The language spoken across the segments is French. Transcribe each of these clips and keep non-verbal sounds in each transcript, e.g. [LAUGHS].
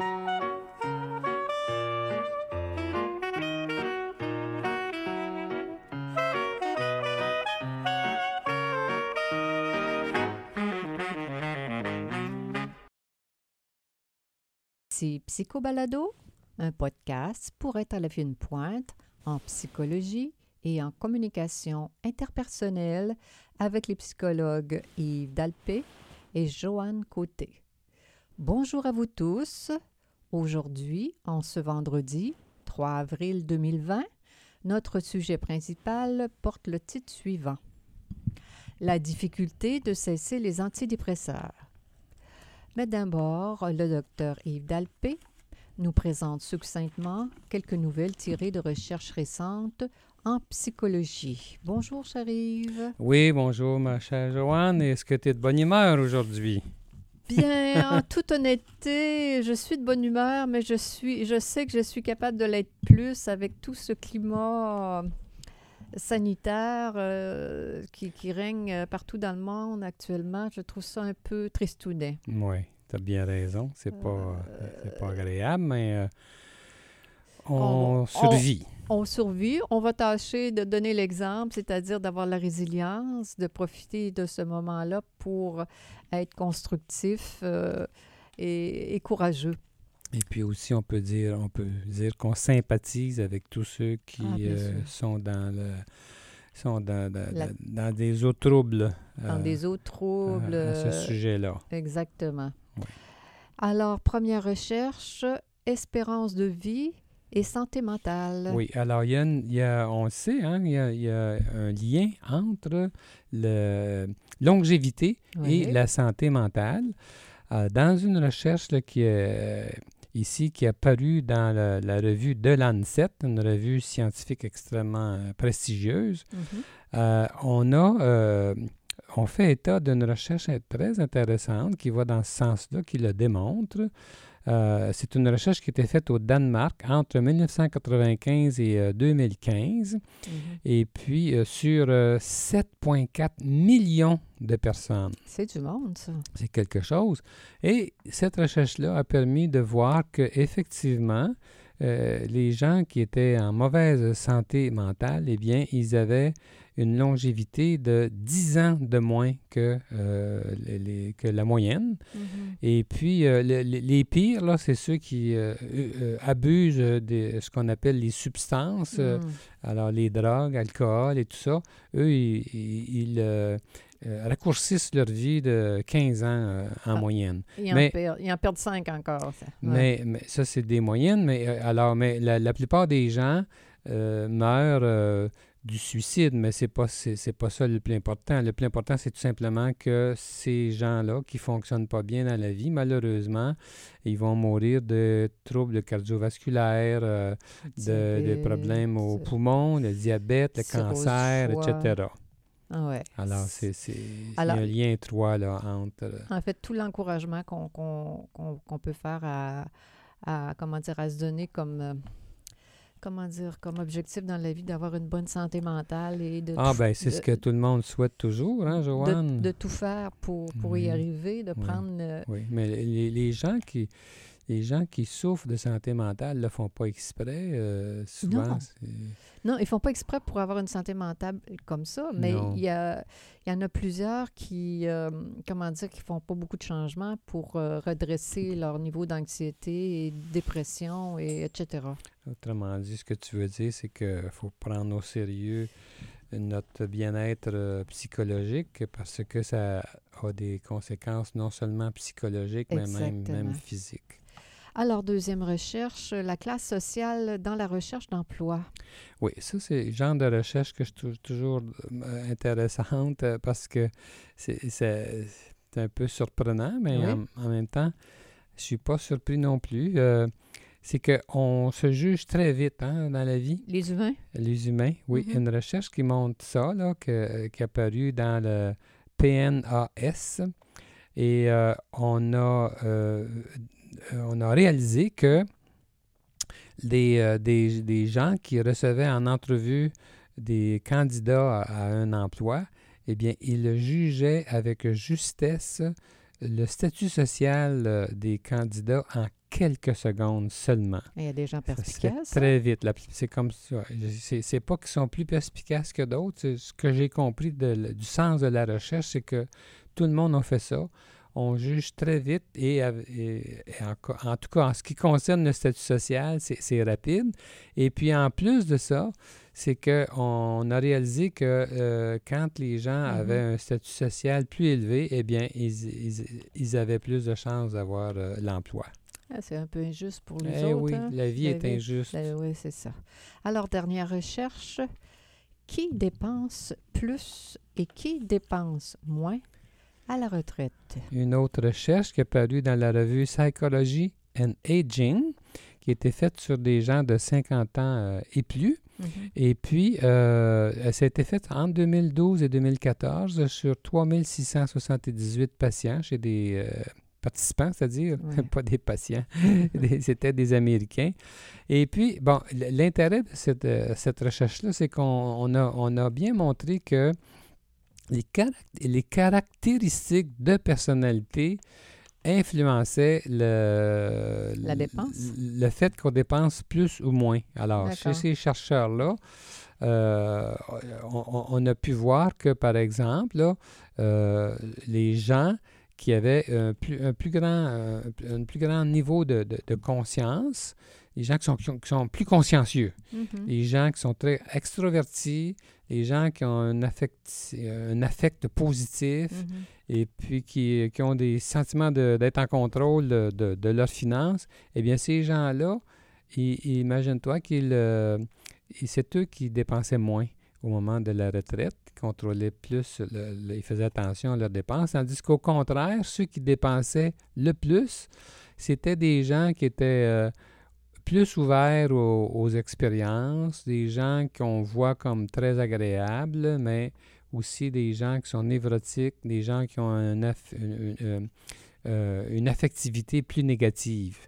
C'est Psychobalado, un podcast pour être à la fine pointe en psychologie et en communication interpersonnelle avec les psychologues Yves Dalpé et Joanne Côté. Bonjour à vous tous. Aujourd'hui, en ce vendredi 3 avril 2020, notre sujet principal porte le titre suivant La difficulté de cesser les antidépresseurs. Mais d'abord, le docteur Yves Dalpé nous présente succinctement quelques nouvelles tirées de recherches récentes en psychologie. Bonjour, chère Yves. Oui, bonjour, ma chère Joanne. Est-ce que tu es de bonne humeur aujourd'hui? Bien, en toute honnêteté, je suis de bonne humeur, mais je, suis, je sais que je suis capable de l'être plus avec tout ce climat sanitaire euh, qui, qui, règne partout dans le monde actuellement. Je trouve ça un peu tristounet. Oui, tu as bien raison. C'est pas, euh, pas agréable, mais euh, on, on, survit. On, on, survit. On va tâcher de donner l'exemple, c'est-à-dire d'avoir la résilience, de profiter de ce moment-là pour être constructif euh, et, et courageux. Et puis aussi, on peut dire, on peut dire qu'on sympathise avec tous ceux qui Ah, euh, sont dans le sont dans, dans, La- dans- dans des eaux troubles. Dans euh, des autres troubles. à, à ce sujet-là. Exactement. Alors, première recherche, espérance de vie et santé mentale. Oui, alors il y a, une- il y a- on le sait, hein, il, y a, il y a un lien entre la longévité Oui. et la santé mentale. Euh, dans une recherche là, qui est euh, ici, qui est apparue dans la, la revue de l'ANSET, une revue scientifique extrêmement euh, prestigieuse, Mhm. euh, on a euh, on fait état d'une recherche très intéressante qui va dans ce sens-là, qui le démontre. Euh, c'est une recherche qui a été faite au Danemark entre 1995 et euh, 2015, Mhm. et puis euh, sur euh, 7,4 millions de personnes. C'est du monde, ça. C'est quelque chose. Et cette recherche-là a permis de voir que effectivement, euh, les gens qui étaient en mauvaise santé mentale, eh bien, ils avaient une longévité de 10 ans de moins que, euh, les- les- que la moyenne. Mhm. Et puis, euh, le- le- les pires, là, c'est ceux qui euh, abusent de ce qu'on appelle les substances, Mhm. alors les drogues, alcool et tout ça. Eux, ils, ils- ils, euh, raccourcissent leur vie de 15 ans euh, en Ah. moyenne. Ils, en perdent, ils en perdent cinq encore. Ça. Ouais. Mais, mais ça, c'est des moyennes. Mais euh, alors, mais la, la plupart des gens meurent du suicide, mais c'est pas c'est, pas ça le plus important. Le plus important, c'est tout simplement que ces gens-là qui fonctionnent pas bien dans la vie, malheureusement, ils vont mourir de troubles cardiovasculaires, euh, de, problèmes aux poumons, le diabète, le cancer, etc. Ah ouais. Alors, c'est, un lien étroit là, entre... euh, En fait, tout l'encouragement qu'on peut faire à, à, comment dire, à se donner comme, euh, comment dire, comme objectif dans la vie d'avoir une bonne santé mentale et de, Ah, ben c'est ce que tout le monde souhaite toujours, hein, Joanne? de tout faire pour, pour y arriver, de Oui. prendre... euh, Oui, mais les, les gens qui les gens qui souffrent de santé mentale ne le font pas exprès. euh, souvent, Non. ils font pas exprès pour avoir une santé mentale comme ça, mais il y, a, il y en a plusieurs qui, euh, comment dire, qui font pas beaucoup de changements pour euh, redresser leur niveau d'anxiété et de dépression, et etc. autrement dit, ce que tu veux dire, c'est qu'il faut prendre au sérieux notre bien-être psychologique parce que ça a des conséquences non seulement psychologiques, mais même, même physiques. Alors, deuxième recherche, la classe sociale dans la recherche d'emploi. Oui, ça, c'est le genre de recherche que je trouve toujours euh, intéressante euh, parce que c'est un peu surprenant, mais Oui. en, en même temps, je suis pas surpris non plus. Euh, c'est qu'on se juge très vite hein, dans la vie, Les humains? les humains. Oui, Mhm. une recherche qui montre ça, là, que- qui est apparue dans le PNAS. Et euh, on, a, euh, euh, on a réalisé que des, euh, des, des gens qui recevaient en entrevue des candidats à, à un emploi, eh bien, ils jugeaient avec justesse le statut social euh, des candidats en quelques secondes seulement. Il y a des gens perspicaces. très vite. La- C'est comme ça. C'est pas qu'ils sont plus perspicaces que d'autres. Ce que j'ai compris de- du sens de la recherche, c'est que tout le monde a fait ça. On juge très vite et, av- et- et en, tout cas, en ce qui concerne le statut social, c'est rapide. Et puis, en plus de ça, c'est qu'on a réalisé que euh, quand les gens Mhm. avaient un statut social plus élevé, eh bien, ils, ils- ils avaient plus de chances d'avoir euh, l'emploi. Ah, c'est un peu injuste pour les Eh autres. oui, hein? la vie La est vie- injuste. Ben oui, c'est ça. Alors, dernière recherche. Qui dépense plus et qui dépense moins? À la retraite? une autre recherche qui est parue dans la revue Psychology and Aging, qui a été faite sur des gens de 50 ans euh, et plus. Mhm. Et puis, euh, ça a été fait entre 2012 et 2014 sur 3678 patients chez des euh, participants, c'est-à-dire, Ouais. [LAUGHS] pas des patients, [LAUGHS] c'était des Américains. Et puis, bon, l'intérêt de cette, euh, cette recherche-là, c'est qu'on on a, on a bien montré que les, caract- les caractéristiques de personnalité influençaient le, La dépense? le, le fait qu'on dépense plus ou moins. Alors, chez ces chercheurs-là, euh, on, on- on a pu voir que, par exemple, là, euh, les gens qui avaient un plus, un plus grand, un, un plus grand niveau de, de- de conscience, les gens qui sont, qui plus consciencieux, Mhm. les gens qui sont très extrovertis, les gens qui ont un affect, un affect positif Mhm. et puis qui, qui ont des sentiments de- d'être en contrôle de, de- de leurs finances, eh bien, ces gens-là, imagine-toi qu'ils, euh, c'est eux qui dépensaient moins au moment de la retraite, qui contrôlaient plus, le- le- ils faisaient attention à leurs dépenses, tandis qu'au contraire, ceux qui dépensaient le plus, c'était des gens qui étaient euh, plus ouverts aux, expériences, des gens qu'on voit comme très agréables, mais aussi des gens qui sont névrotiques, des gens qui ont une- euh, une affectivité plus négative.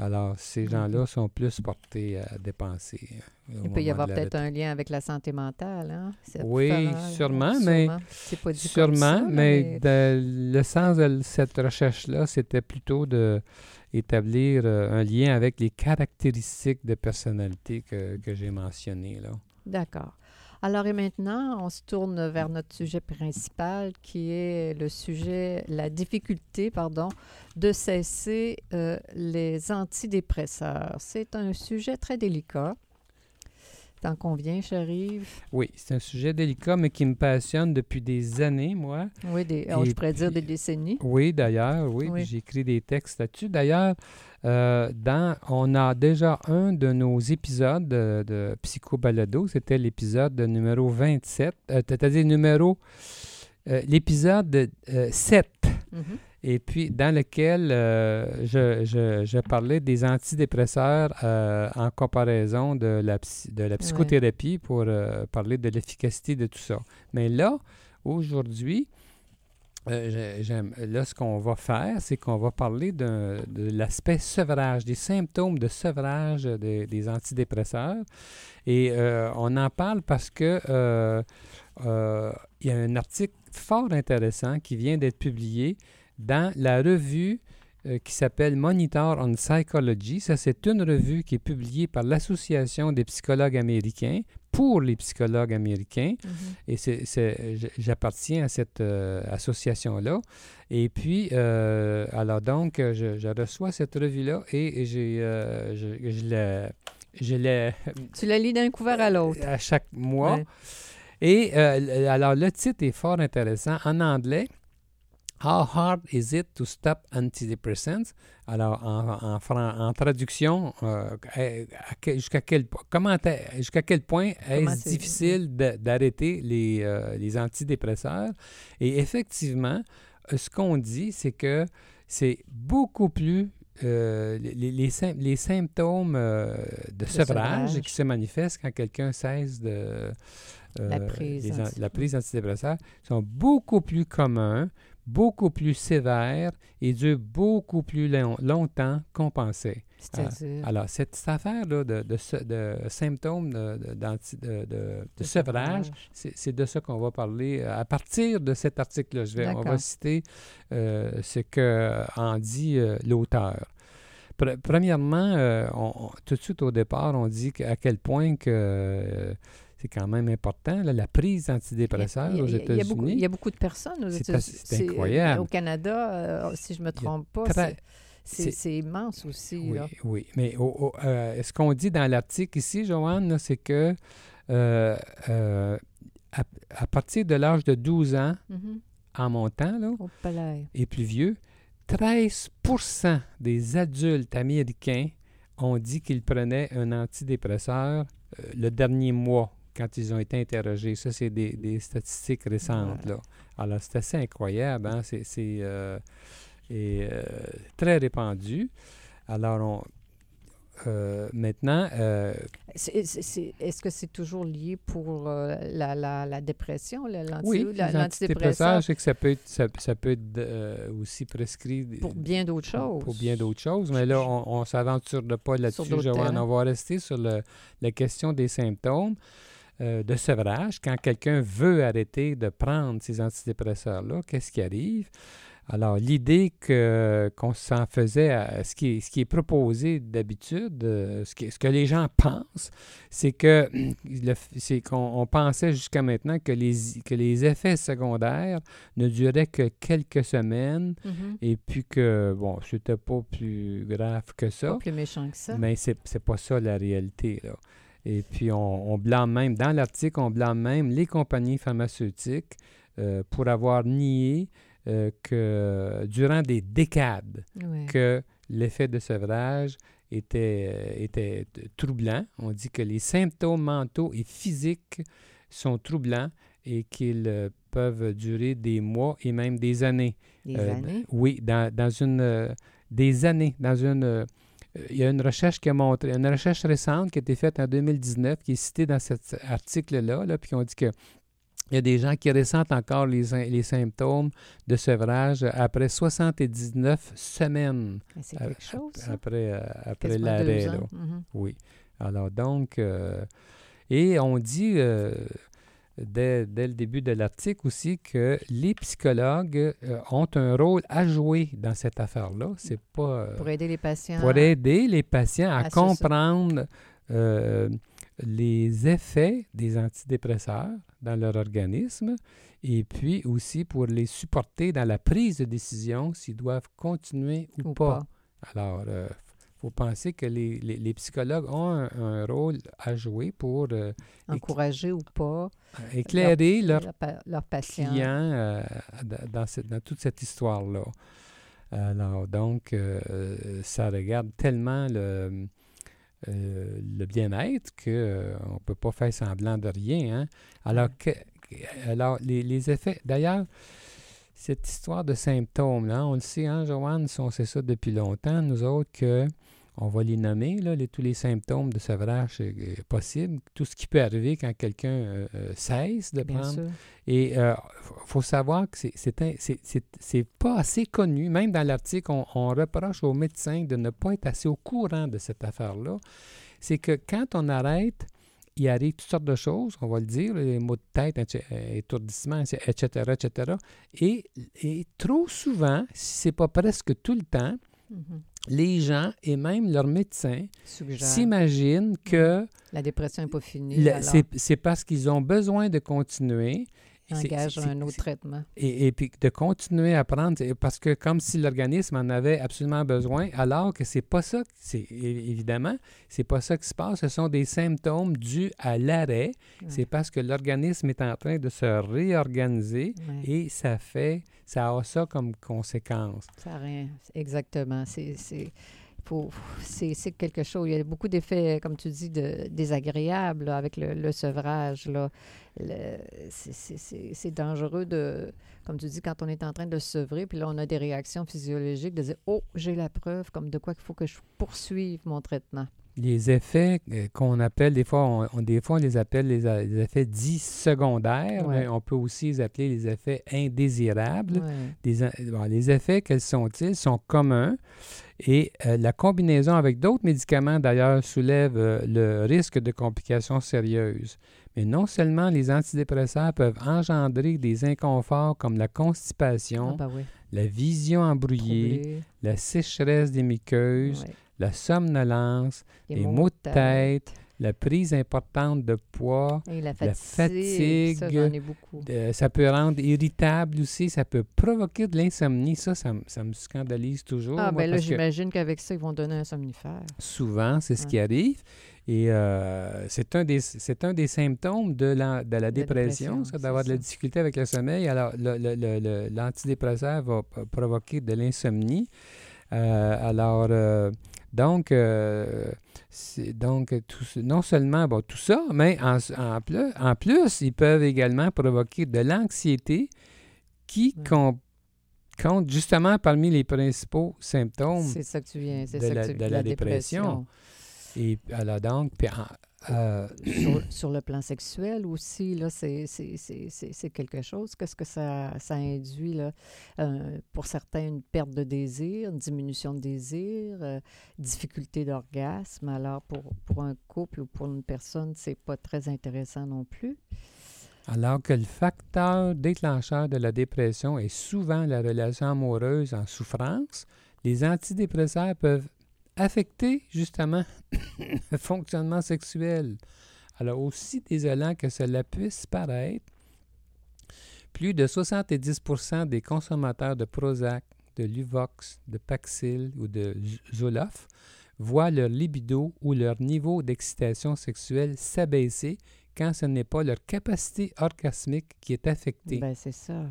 Alors, ces Mhm. gens-là sont plus portés à dépenser. euh, Il peut y avoir peut-être un lien avec la santé mentale. Hein? Oui, différent, sûrement, mais- pas dit Sûrement, ça, mais, de- le sens de cette recherche-là, c'était plutôt de établir euh, un lien avec les caractéristiques de personnalité que, que j'ai mentionnées. D'accord. Alors et maintenant, on se tourne vers notre sujet principal qui est le sujet, la difficulté, pardon, de cesser euh, les antidépresseurs. C'est un sujet très délicat. T'en conviens, Chérive? Oui, c'est un sujet délicat, mais qui me passionne depuis des années, moi. Oui, des, oh, je pourrais dire des décennies. Oui, d'ailleurs, oui, Oui. j'ai écrit des textes là-dessus. D'ailleurs, euh, dans, on a déjà un de nos épisodes de, de Psycho Balado, c'était l'épisode numéro 27, euh, c'est-à-dire numéro, euh, l'épisode euh, 7, Mhm. Et puis dans lequel euh, je, je- je parlais des antidépresseurs euh, en comparaison de la, de la psychothérapie pour euh, parler de l'efficacité de tout ça. Mais là, aujourd'hui, là, ce qu'on va faire, c'est qu'on va parler d'un- de l'aspect sevrage, des symptômes de sevrage des, des antidépresseurs. Et on en parle parce que il y a un article fort intéressant qui vient d'être publié dans la revue euh, qui s'appelle Monitor on Psychology. Ça, c'est une revue qui est publiée par l'Association des psychologues américains pour les psychologues américains. Et c'est, c'est- j- j'appartiens à cette euh, association-là. Et puis, euh, alors donc, je, je reçois cette revue-là et j'ai, euh, je, je la- je la- [LAUGHS] Tu la lis d'un couvert à l'autre. à chaque mois. Ouais. Et alors, le titre est fort intéressant. En anglais, How hard is it to stop antidepressants? Alors, en, en, en traduction, euh, jusqu'à quel, comment jusqu'à quel point est-ce difficile d'arrêter les, euh, les antidépresseurs? Et effectivement, euh, ce qu'on dit, c'est que c'est beaucoup plus euh, les, les- les sym- les symptômes euh, de, sevrage, sevrage. qui se manifestent quand quelqu'un cesse de euh, La prise les la prise d'antidépresseurs sont beaucoup plus communs, beaucoup plus sévères et durent beaucoup plus long- longtemps qu'on pensait. C'est-à-dire? Alors, cette, cette affaire-là de, de, symptômes de, de- sevrage, c'est c'est de ça qu'on va parler euh, à partir de cet article-là. Je vais, on va citer euh, ce que en dit euh, l'auteur. premièrement, euh, tout de suite au départ, on dit à quel point que euh, c'est quand même important, la prise d'antidépresseurs aux États-Unis. Il y a beaucoup de personnes aux États-Unis. C'est incroyable. Au Canada, si je ne me trompe pas, c'est immense aussi. Oui, oui. Mais ce qu'on dit dans l'article ici, Joanne, c'est que à, partir de l'âge de 12 ans, mm-hmm. en montant, là, et plus vieux, 13% des adultes américains ont dit qu'ils prenaient un antidépresseur euh, le dernier mois quand ils ont été interrogés. Ça, c'est des, statistiques récentes. Là. Alors, c'est assez incroyable. Hein? C'est euh, euh, très répandu. Alors, on, euh, maintenant. Euh, est-ce que c'est toujours lié pour euh, la, la, la, dépression, l'antidépresseur? Oui, l'antidépresseur, c'est que ça peut être, ça, peut être aussi prescrit. Pour bien d'autres choses. Pour bien d'autres choses. Mais là, on ne s'aventure pas là-dessus, Joanne. On va rester sur le, la question des symptômes de sevrage. Quand quelqu'un veut arrêter de prendre ces antidépresseurs-là, qu'est-ce qui arrive? Alors, l'idée qu'on s'en faisait, à, ce, qui est, ce qui est proposé d'habitude, euh, ce, ce, que les gens pensent, c'est que [CLEARS THROAT] c'est qu'on pensait jusqu'à maintenant que les, que les effets secondaires ne duraient que quelques semaines mm-hmm. et puis que, bon, c'était pas plus grave que ça. Pas plus méchant que ça. Mais c'est, c'est pas ça la réalité, là. Et puis, on, blâme même, dans l'article, on blâme même les compagnies pharmaceutiques euh, pour avoir nié euh, que durant des décades, que l'effet de sevrage était, était troublant. On dit que les symptômes mentaux et physiques sont troublants et qu'ils euh, peuvent durer des mois et même des années. Des années? Oui, dans, dans une... des années, dans une... il y a une recherche qui a montré, une recherche récente qui a été faite en 2019, qui est citée dans cet article-là, là, puis on dit que il y a des gens qui ressentent encore les, les symptômes de sevrage après 79 semaines. C'est quelque chose. Après, euh, après l'arrêt. Mm-hmm. Oui. Alors, donc, euh, et on dit euh, dès, dès, le début de l'article aussi que les psychologues ont un rôle à jouer dans cette affaire-là. C'est pas. pour aider les patients. Pour aider les patients à, comprendre les effets des antidépresseurs dans leur organisme et puis aussi pour les supporter dans la prise de décision s'ils doivent continuer ou, pas. Alors, il euh, faut penser que les, les, psychologues ont un, rôle à jouer pour euh, encourager ou pas éclairer leurs leur, patients clients euh, dans, cette, dans, toute cette histoire-là. Alors, donc, ça regarde tellement le, euh, le bien-être qu'on euh, ne peut pas faire semblant de rien. Hein. Alors, que, alors les, les effets, d'ailleurs, cette histoire de symptômes, là, on le sait, hein, Joanne, on sait ça depuis longtemps, nous autres, que on va les nommer, là, tous les symptômes de sevrage euh, possibles, tout ce qui peut arriver quand quelqu'un euh, euh, cesse de prendre. Et il faut savoir que c'est pas assez connu. Même dans l'article, on, reproche aux médecins de ne pas être assez au courant de cette affaire-là. C'est que quand on arrête, il arrive toutes sortes de choses, on va le dire, les maux de tête, étourdissement, etc., etc. Et, et trop souvent, si ce n'est pas presque tout le temps, mm-hmm les gens et même leurs médecins s'imaginent que... La dépression n'est pas finie. C'est parce qu'ils ont besoin de continuer engage un autre traitement. Et, puis de continuer à prendre, parce que comme si l'organisme en avait absolument besoin, alors que c'est pas ça, c'est évidemment, c'est pas ça qui se passe. Ce sont des symptômes dus à l'arrêt. C'est parce que l'organisme est en train de se réorganiser et ça fait, ça a ça comme conséquence. Ça a rien, exactement. C'est c'est quelque chose. Il y a beaucoup d'effets, comme tu dis, de, désagréables avec le, sevrage. C'est dangereux de, comme tu dis, quand on est en train de sevrer, puis là, on a des réactions physiologiques, de dire Oh, j'ai la preuve, comme de quoi il faut que je poursuive mon traitement les effets euh, qu'on appelle, des fois on, des fois, on les appelle les, effets dits secondaires, mais on peut aussi les appeler les effets indésirables. les effets, quels sont-ils? sont communs et euh, la combinaison avec d'autres médicaments, d'ailleurs, soulève euh, le risque de complications sérieuses. Mais non seulement les antidépresseurs peuvent engendrer des inconforts comme la constipation, Ah, bah oui. la vision embrouillée, la sécheresse des muqueuses, ouais. La somnolence, les maux de tête, la prise importante de poids. Et la la fatigue. Ça, fatigue, beaucoup. Euh, ça peut rendre irritable aussi, ça peut provoquer de l'insomnie. Ça, ça, me- ça me scandalise toujours. Ah, moi, ben là, j'imagine qu'avec ça, ils vont donner un somnifère. souvent, c'est ce qui arrive. Et euh, c'est un, des- un des symptômes de la, de la dépression, dépression, ça, d'avoir de la ça. difficulté avec le sommeil. Alors, l'antidépresseur va provoquer de l'insomnie. Euh, alors, euh, donc, euh, donc tout non seulement bon, tout ça, mais en, en plus, en plus, ils peuvent également provoquer de l'anxiété qui com- compte justement parmi les principaux symptômes ça que tu viens, de ça la- que tu de la dépression. Et alors donc, puis en- euh, sur, [CLEARS THROAT] sur le plan sexuel aussi, là, c'est, c'est, c'est, c'est, c'est quelque chose. Qu'est-ce que ça, ça induit, là? Euh, pour certains, une perte de désir, une diminution de désir, euh, difficulté d'orgasme. Alors, pour, pour un couple ou pour une personne, c'est pas très intéressant non plus. alors que le facteur déclencheur de la dépression est souvent la relation amoureuse en souffrance, les antidépresseurs peuvent affecter justement [COUGHS] le fonctionnement sexuel. Alors aussi désolant que cela puisse paraître, plus de 70% des consommateurs de Prozac, de Luvox, de Paxil ou de Zoloft voient leur libido ou leur niveau d'excitation sexuelle s'abaisser quand ce n'est pas leur capacité orgasmique qui est affectée. Ben, c'est ça.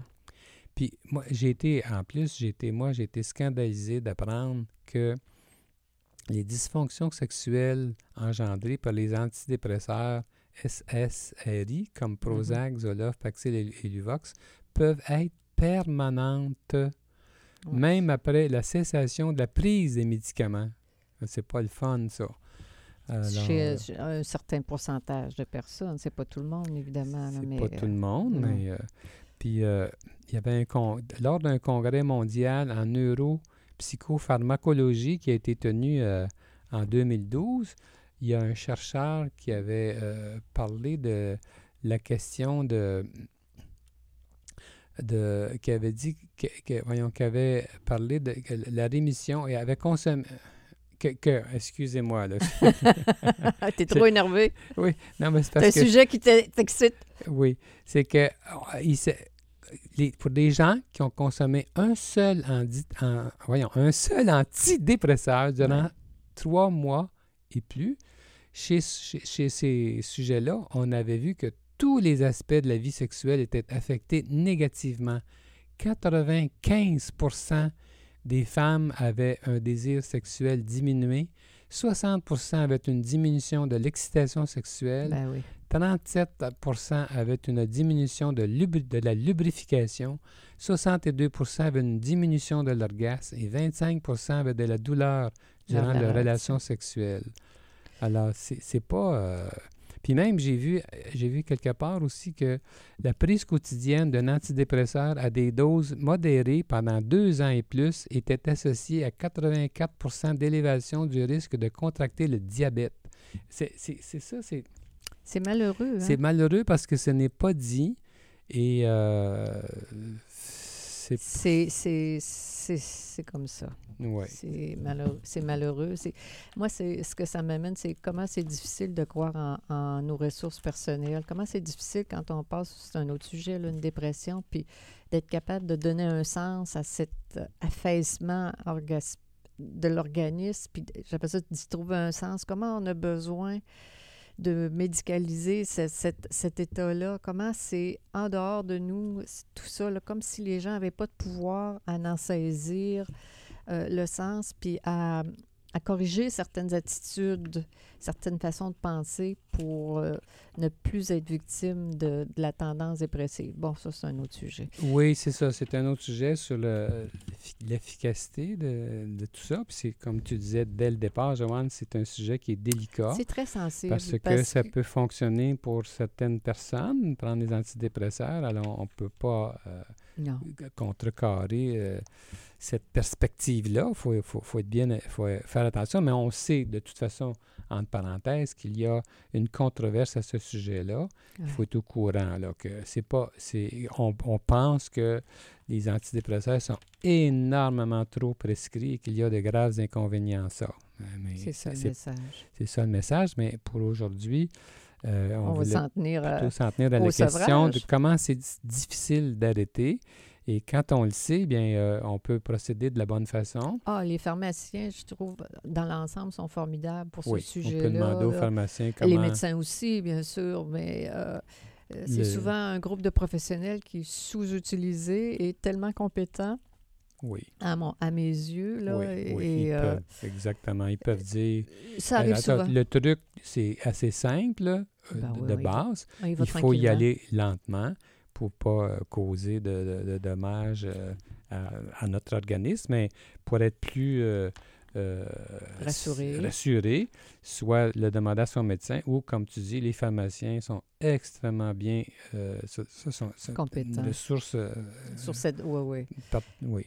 Puis moi, j'ai été, en plus, j'ai été, moi, j'ai été scandalisé d'apprendre que les dysfonctions sexuelles engendrées par les antidépresseurs SSRI, comme Prozac, Zoloft, Paxil et, Luvox, peuvent être permanentes, même après la cessation de la prise des médicaments. C'est pas le fun, ça. Alors, Chez, un certain pourcentage de personnes. C'est pas tout le monde, évidemment. C'est mais, pas tout le monde, mais. euh, puis, euh, il y avait un con- lors d'un congrès mondial en neuropsychopharmacologie qui a été tenu euh, en 2012, il y a un chercheur qui avait euh, parlé de la question de. de qui avait dit que, que- voyons, qui avait parlé de que la rémission et avait consommé. Que, que- excusez-moi, là. [LAUGHS] T'es trop énervé. non, mais c'est C'est un parce que. sujet qui t'e- t'excite. Oui, c'est que il se- les- pour des gens qui ont consommé un seul, en- voyons, un seul antidépresseur durant Ouais. trois mois et plus, chez, chez- chez ces sujets-là, on avait vu que tous les aspects de la vie sexuelle étaient affectés négativement. 95% des femmes avaient un désir sexuel diminué, 60% avaient une diminution de l'excitation sexuelle, Ben oui. 37% avaient une diminution de, la lubrification, 62% avaient une diminution de l'orgasme et 25 avaient de la douleur durant la leur relation. sexuelle. Alors, c'est pas... euh, Puis même, j'ai vu, j'ai vu quelque part aussi que la prise quotidienne d'un antidépresseur à des doses modérées pendant deux ans et plus était associée à 84 d'élévation du risque de contracter le diabète. C'est ça, c'est C'est malheureux. Hein? c'est malheureux parce que ce n'est pas dit et euh, c'est comme ça. ouais. C'est malheureux. C'est malheureux. Moi, c'est, ce que ça m'amène, c'est comment c'est difficile de croire en, en nos ressources personnelles. Comment c'est difficile quand on passe, c'est un autre sujet, là, une dépression, puis d'être capable de donner un sens à cet affaissement orgas- de l'organisme, puis j'appelle ça d'y trouver un sens. Comment on a besoin de médicaliser ce- cet, cet état-là, comment c'est en dehors de nous, tout ça, là, comme si les gens n'avaient pas de pouvoir à en saisir euh, le sens, puis à, à corriger certaines attitudes, certaines façons de penser pour euh, ne plus être victime de, de la tendance dépressive. Bon, ça, c'est un autre sujet. Oui, c'est ça. C'est un autre sujet sur le- l'effi- l'efficacité de, de tout ça. Puis c'est comme tu disais dès le départ, Joanne, c'est un sujet qui est délicat. C'est très sensible. Parce que ça peut fonctionner pour certaines personnes, prendre des antidépresseurs. Alors, on ne peut pas euh, contrecarrer cette perspective-là. Il faut, faut, faut, être bien, faut faire attention, mais on sait de toute façon, entre parenthèses, qu'il y a une controverse à ce sujet-là. Il faut être au courant. Là, que c'est pas, c'est, on, on, pense que les antidépresseurs sont énormément trop prescrits et qu'il y a de graves inconvénients à ça. C'est ça le message. C'est ça le message, mais pour aujourd'hui, euh, on, va s'en tenir, plutôt s'en tenir à la question de comment c'est difficile d'arrêter et quand on le sait, bien, euh, on peut procéder de la bonne façon. Ah, les pharmaciens, je trouve, dans l'ensemble, sont formidables pour ce sujet-là. On peut demander aux pharmaciens comment... Les médecins aussi, bien sûr, mais euh, euh, c'est souvent un groupe de professionnels qui est sous-utilisé et tellement compétent. Oui. À, mon, à mes yeux. Là, oui, ils peuvent, exactement. Ils peuvent dire. Ça arrive souvent. Le truc, c'est assez simple ben de, base. il faut y aller lentement pour pas euh, causer de, dommages euh, à, notre organisme, mais pour être plus euh, rassuré. soit le demander à son médecin ou, comme tu dis, les pharmaciens sont extrêmement bien sont, compétents. De source. Sur cette. Oui, oui. oui.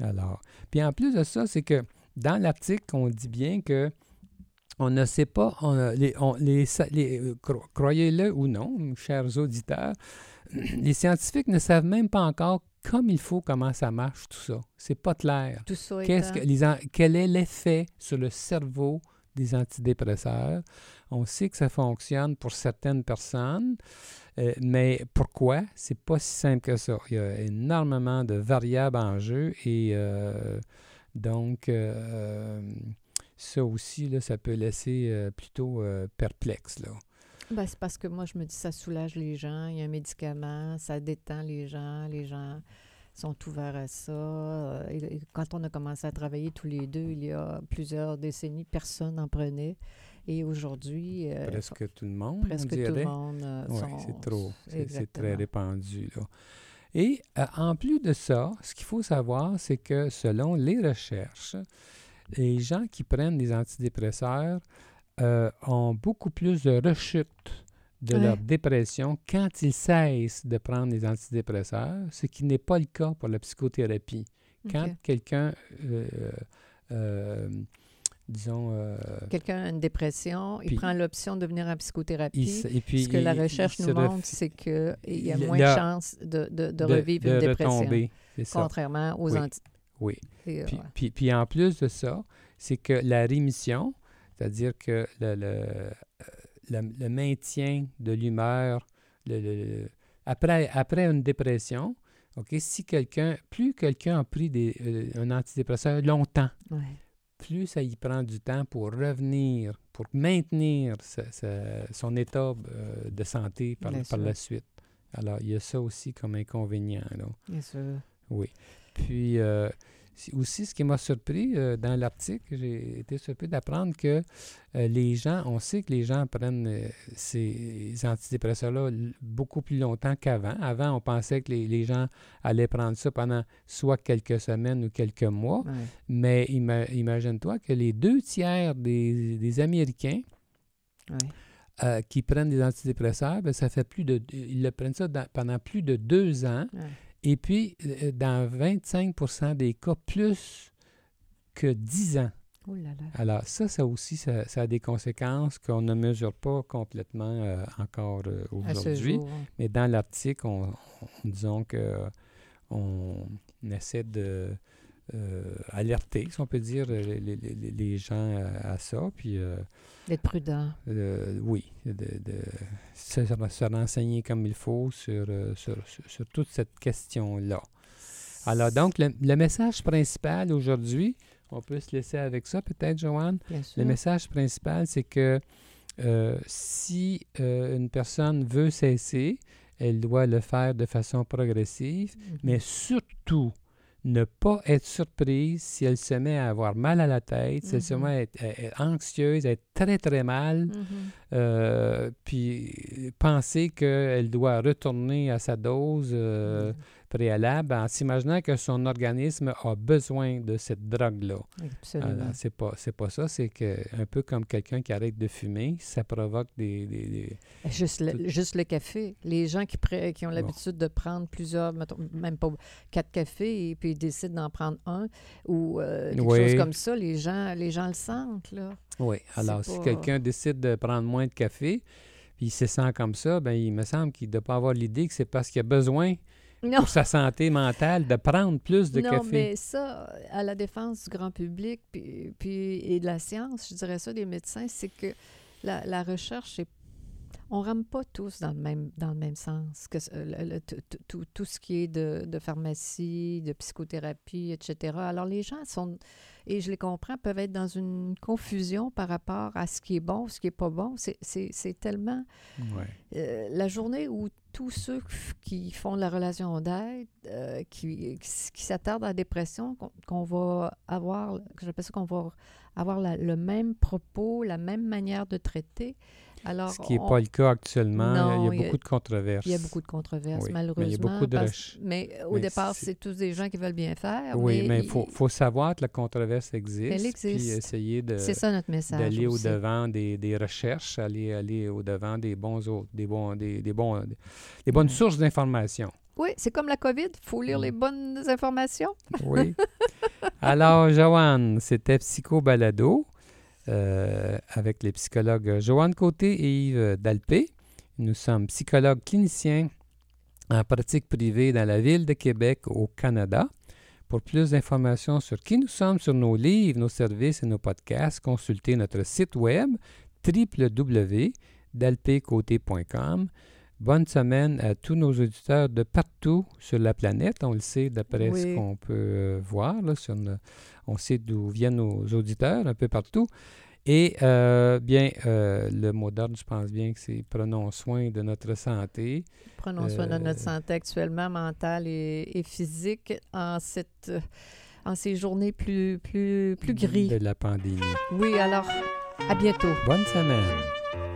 Alors. Puis en plus de ça, c'est que dans l'article, on dit bien que on ne sait pas, on les, les croyez-le ou non, chers auditeurs, [CLEARS THROAT] les scientifiques ne savent même pas encore comme il faut comment ça marche, tout ça. C'est pas clair. Tout ça que, quel est l'effet sur le cerveau des antidépresseurs? On sait que ça fonctionne pour certaines personnes, euh, mais pourquoi? C'est pas si simple que ça. Il y a énormément de variables en jeu et euh, donc euh, ça aussi, là, ça peut laisser plutôt perplexe. Là. Ben, c'est parce que moi, je me dis, ça soulage les gens. Il y a un médicament, ça détend les gens. Les gens sont ouverts à ça. Euh, quand on a commencé à travailler tous les deux, il y a plusieurs décennies, personne n'en prenait. Et aujourd'hui... Euh, presque tout le monde, presque tout le monde. Euh, oui, c'est trop. C'est très répandu. Là. Et en plus de ça, ce qu'il faut savoir, c'est que selon les recherches, les gens qui prennent des antidépresseurs euh, ont beaucoup plus de rechute de leur dépression quand ils cessent de prendre des antidépresseurs, ce qui n'est pas le cas pour la psychothérapie. Quand quelqu'un, euh, euh, disons... quelqu'un a une dépression, il prend l'option de venir en psychothérapie. et puis, ce que la recherche nous montre, c'est qu'il y a moins de chances de, de, revivre une dépression. contrairement aux oui. Oui. puis, puis, en plus de ça, c'est que la rémission, c'est-à-dire que le, le, maintien de l'humeur, après, après une dépression, ok, si quelqu'un, plus quelqu'un a pris des, euh, un antidépresseur longtemps, plus ça y prend du temps pour revenir, pour maintenir son état euh, de santé par, par la suite. Alors, il y a ça aussi comme inconvénient. Là. Bien sûr. Oui. Puis, euh, aussi, ce qui m'a surpris euh, dans l'article, j'ai été surpris d'apprendre que euh, les gens, on sait que les gens prennent euh, ces antidépresseurs-là beaucoup plus longtemps qu'avant. Avant, on pensait que les, gens allaient prendre ça pendant soit quelques semaines ou quelques mois. Mais imagine-toi que les deux tiers des, Américains qui prennent des antidépresseurs, ben, ça fait plus de. Ils le prennent ça pendant plus de deux ans. Et puis, euh, dans 25% des cas, plus que 10 ans. Oh là là. Alors, ça, ça aussi, ça, a des conséquences qu'on ne mesure pas complètement euh, encore euh, aujourd'hui. Mais dans l'article, on, disons que on essaie de alerter, si on peut dire, les, gens à, ça. Puis D'être prudent. oui, de, de se, se, renseigner comme il faut sur, euh, sur, sur, toute cette question-là. Alors, donc, le, message principal aujourd'hui, on peut se laisser avec ça peut-être, Joanne? Le message principal, c'est que euh, si euh, une personne veut cesser, elle doit le faire de façon progressive, mm-hmm. mais surtout, ne pas être surprise si elle se met à avoir mal à la tête, si elle se mm-hmm. met à être, anxieuse, à être très, très mal, mm-hmm. euh, puis penser qu'elle doit retourner à sa dose, euh, préalable en s'imaginant que son organisme a besoin de cette drogue-là. Absolument. C'est pas, c'est pas ça, c'est que un peu comme quelqu'un qui arrête de fumer, ça provoque des... des- des- Juste le, tout- juste le café. Les gens qui, qui ont Bon. l'habitude de prendre plusieurs, mettons, même pas quatre cafés, et puis ils décident d'en prendre un ou euh, quelque Oui. chose comme ça, les gens, les gens le sentent, là. Oui, alors si quelqu'un décide de prendre moins de café, puis il se sent comme ça, ben il me semble qu'il ne doit pas avoir l'idée que c'est parce qu'il a besoin Non, pour sa santé mentale de prendre plus de non café. mais ça, à la défense du grand public puis, puis- et de la science, je dirais ça, des médecins, c'est que la, la recherche, c'est on rame pas tous dans le même, dans le même sens. Que, le- le- tout- tout- ce qui est de, de pharmacie, de psychothérapie, etc. Alors, les gens sont, et je les comprends, peuvent être dans une confusion par rapport à ce qui est bon, ce qui est pas bon. C'est- tellement... Ouais. Euh, la journée où tous ceux qui font de la relation d'aide, euh, qui, qui, s'attardent à la dépression, qu'on qu'on va avoir, j'appelle ça qu'on va avoir la- le même propos, la même manière de traiter. Alors, Ce qui n'est on- pas le cas actuellement. Non, il il y y a a- beaucoup de controverses. il y a beaucoup de controverses, Oui, mais il y a malheureusement. beaucoup de parce- mais au Mais départ, c'est- tous des gens qui veulent bien faire. Oui, mais il il- faut, faut savoir que la controverse existe. Elle Puis existe. essayer de, C'est ça notre message. d'aller aussi. au-devant des, des recherches, aller, aller au-devant des bons autres, des bons, des, des bons, des bonnes Ouais. sources d'informations. Oui, c'est comme la COVID, il faut lire les bonnes informations. Oui. [LAUGHS] Alors, Joanne, c'était Psycho Balado euh, avec les psychologues Joanne Côté et Yves Dalpé. Nous sommes psychologues cliniciens en pratique privée dans la ville de Québec au Canada. Pour plus d'informations sur qui nous sommes, sur nos livres, nos services et nos podcasts, consultez notre site web www.dalpécoté.com. Bonne semaine à tous nos auditeurs de partout sur la planète. On le sait d'après ce qu'on peut euh, voir. là, sur on sait d'où viennent nos auditeurs un peu partout. Et euh, bien, euh, le mot d'ordre, je pense bien que c'est prenons soin de notre santé. Prenons soin de notre santé actuellement, mentale et, et physique, en, cette, en ces journées plus, plus, plus gris. de la pandémie. Oui, alors, à bientôt. Bonne semaine.